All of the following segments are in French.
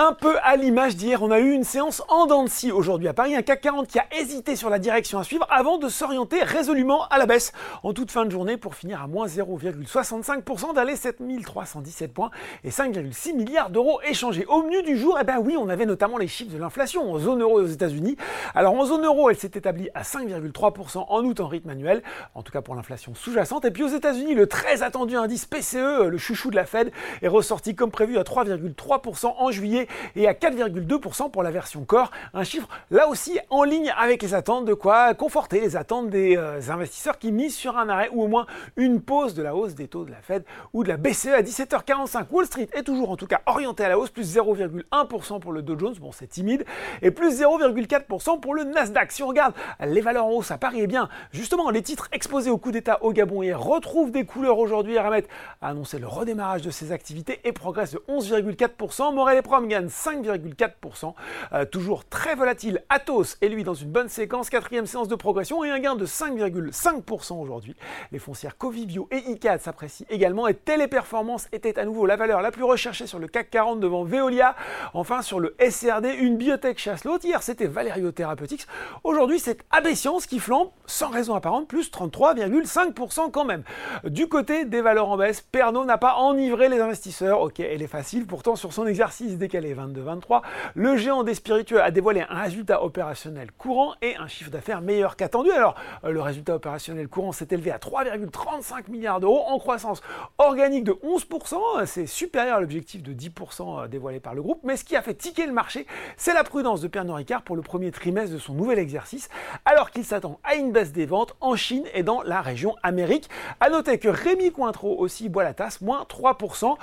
Un peu à l'image d'hier, on a eu une séance en dents de scie aujourd'hui à Paris, un CAC 40 qui a hésité sur la direction à suivre avant de s'orienter résolument à la baisse en toute fin de journée pour finir à moins 0,65% d'aller 7317 points et 5,6 milliards d'euros échangés. Au menu du jour, eh ben oui, on avait notamment les chiffres de l'inflation en zone euro et aux États-Unis. Alors en zone euro, elle s'est établie à 5,3% en août en rythme annuel, en tout cas pour l'inflation sous-jacente. Et puis aux États-Unis, le très attendu indice PCE, le chouchou de la Fed, est ressorti comme prévu à 3,3% en juillet et à 4,2% pour la version Core. Un chiffre là aussi en ligne avec les attentes de quoi conforter les attentes des euh, investisseurs qui misent sur un arrêt ou au moins une pause de la hausse des taux de la Fed ou de la BCE à 17h45. Wall Street est toujours en tout cas orienté à la hausse, plus 0,1% pour le Dow Jones, bon c'est timide, et plus 0,4% pour le Nasdaq. Si on regarde les valeurs en hausse à Paris, eh bien justement les titres exposés au coup d'État au Gabon hier retrouvent des couleurs aujourd'hui. Aramet a annoncé le redémarrage de ses activités et progresse de 11,4%. Morel et Prom 5,4%. Euh, toujours très volatile. Atos est lui dans une bonne séquence, quatrième séance de progression et un gain de 5,5% aujourd'hui. Les foncières Covivio et ICAD s'apprécient également et Téléperformance était à nouveau la valeur la plus recherchée sur le CAC 40 devant Veolia. Enfin sur le SRD, une biotech chasse l'autre. Hier c'était Valerio Therapeutics. Aujourd'hui c'est AB qui flambe sans raison apparente, plus 33,5% quand même. Du côté des valeurs en baisse, Pernod n'a pas enivré les investisseurs. Ok, elle est facile, pourtant sur son exercice décalé 22-23, le géant des spiritueux a dévoilé un résultat opérationnel courant et un chiffre d'affaires meilleur qu'attendu. Alors, euh, le résultat opérationnel courant s'est élevé à 3,35 milliards d'euros en croissance organique de 11%. C'est supérieur à l'objectif de 10% euh, dévoilé par le groupe. Mais ce qui a fait ticker le marché, c'est la prudence de Pernod Ricard pour le premier trimestre de son nouvel exercice, alors qu'il s'attend à une baisse des ventes en Chine et dans la région Amérique. A noter que Rémi Cointreau aussi boit la tasse, moins 3%.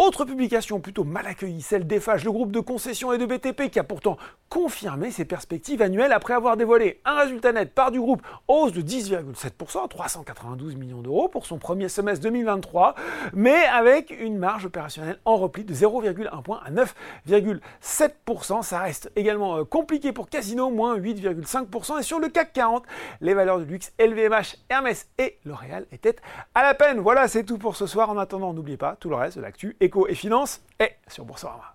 Autre publication plutôt mal accueillie, celle d'Eiffage, le groupe de concession et de BTP qui a pourtant confirmé ses perspectives annuelles après avoir dévoilé un résultat net par du groupe hausse de 10,7%, 392 millions d'euros pour son premier semestre 2023, mais avec une marge opérationnelle en repli de 0,1 point à 9,7%. Ça reste également euh, compliqué pour Casino, moins 8,5%. Et sur le CAC 40, les valeurs de luxe LVMH, Hermès et L'Oréal étaient à la peine. Voilà, c'est tout pour ce soir. En attendant, n'oubliez pas tout le reste de l'actu et et finance est sur Boursorama.